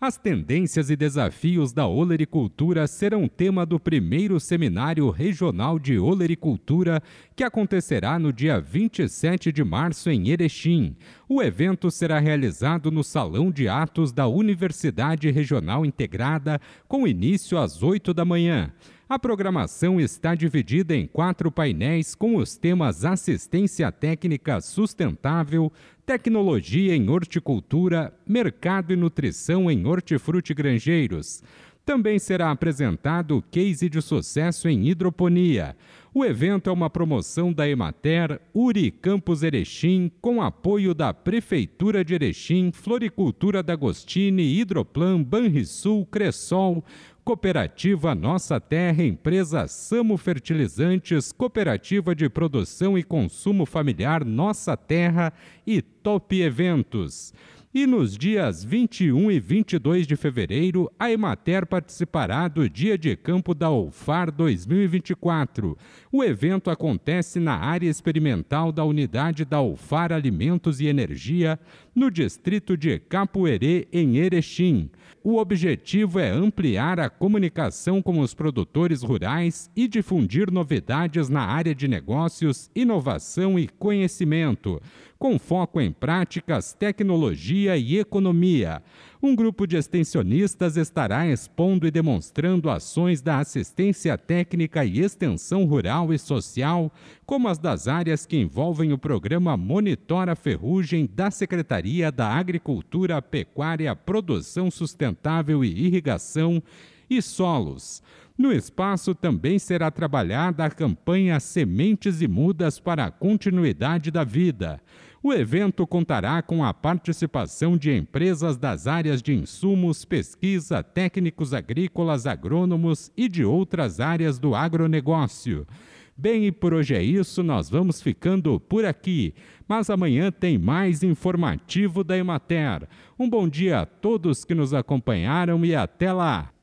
As tendências e desafios da olericultura serão tema do primeiro Seminário Regional de Olericultura, que acontecerá no dia 27 de março em Erechim. O evento será realizado no Salão de Atos da Universidade Regional Integrada, com início às 8 da manhã. A programação está dividida em quatro painéis com os temas assistência técnica sustentável, tecnologia em horticultura, mercado e nutrição em hortifruti grangeiros. Também será apresentado o case de sucesso em hidroponia. O evento é uma promoção da Emater, Uri Campos Erechim, com apoio da Prefeitura de Erechim, Floricultura da Hidroplan, Banrisul, Cressol, Cooperativa Nossa Terra, Empresa Samo Fertilizantes, Cooperativa de Produção e Consumo Familiar Nossa Terra e Top Eventos. E nos dias 21 e 22 de fevereiro, a Emater participará do Dia de Campo da UFAR 2024. O evento acontece na área experimental da unidade da UFAR Alimentos e Energia, no distrito de Capoeirê, em Erechim. O objetivo é ampliar a comunicação com os produtores rurais e difundir novidades na área de negócios, inovação e conhecimento com foco em práticas, tecnologia e economia. Um grupo de extensionistas estará expondo e demonstrando ações da assistência técnica e extensão rural e social, como as das áreas que envolvem o programa Monitora Ferrugem da Secretaria da Agricultura, Pecuária, Produção Sustentável e Irrigação e Solos. No espaço também será trabalhada a campanha Sementes e Mudas para a Continuidade da Vida. O evento contará com a participação de empresas das áreas de insumos, pesquisa, técnicos agrícolas, agrônomos e de outras áreas do agronegócio. Bem, e por hoje é isso, nós vamos ficando por aqui. Mas amanhã tem mais informativo da Emater. Um bom dia a todos que nos acompanharam e até lá!